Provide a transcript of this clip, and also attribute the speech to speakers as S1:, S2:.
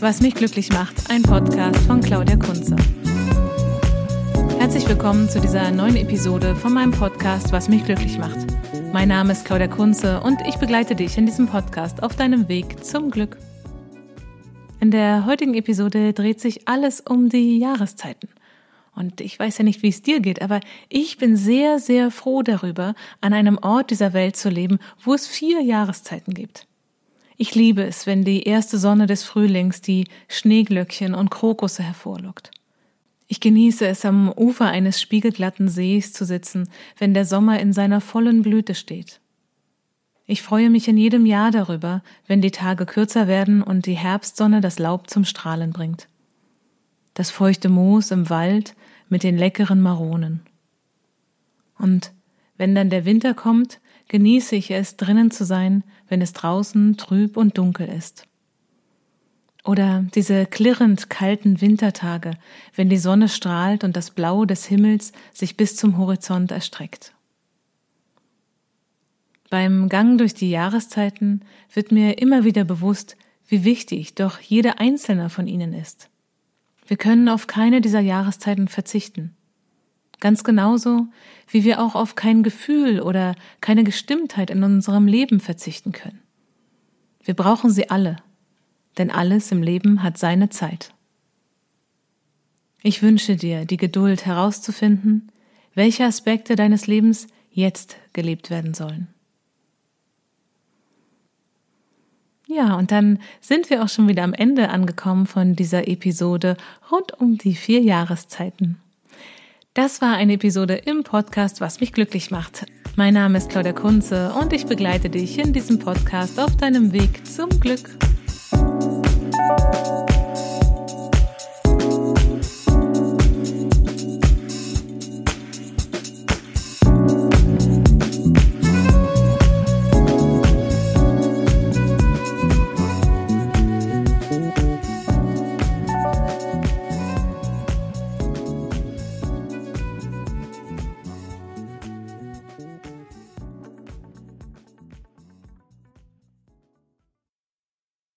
S1: Was mich glücklich macht, ein Podcast von Claudia Kunze. Herzlich willkommen zu dieser neuen Episode von meinem Podcast Was mich glücklich macht. Mein Name ist Claudia Kunze und ich begleite dich in diesem Podcast auf deinem Weg zum Glück. In der heutigen Episode dreht sich alles um die Jahreszeiten. Und ich weiß ja nicht, wie es dir geht, aber ich bin sehr, sehr froh darüber, an einem Ort dieser Welt zu leben, wo es vier Jahreszeiten gibt. Ich liebe es, wenn die erste Sonne des Frühlings die Schneeglöckchen und Krokusse hervorlockt. Ich genieße es, am Ufer eines spiegelglatten Sees zu sitzen, wenn der Sommer in seiner vollen Blüte steht. Ich freue mich in jedem Jahr darüber, wenn die Tage kürzer werden und die Herbstsonne das Laub zum Strahlen bringt. Das feuchte Moos im Wald mit den leckeren Maronen. Und wenn dann der Winter kommt, genieße ich es, drinnen zu sein, wenn es draußen trüb und dunkel ist. Oder diese klirrend kalten Wintertage, wenn die Sonne strahlt und das Blau des Himmels sich bis zum Horizont erstreckt. Beim Gang durch die Jahreszeiten wird mir immer wieder bewusst, wie wichtig doch jede einzelne von ihnen ist. Wir können auf keine dieser Jahreszeiten verzichten. Ganz genauso, wie wir auch auf kein Gefühl oder keine Gestimmtheit in unserem Leben verzichten können. Wir brauchen sie alle, denn alles im Leben hat seine Zeit. Ich wünsche dir die Geduld herauszufinden, welche Aspekte deines Lebens jetzt gelebt werden sollen. Ja, und dann sind wir auch schon wieder am Ende angekommen von dieser Episode rund um die vier Jahreszeiten. Das war eine Episode im Podcast, was mich glücklich macht. Mein Name ist Claudia Kunze und ich begleite dich in diesem Podcast auf deinem Weg zum Glück.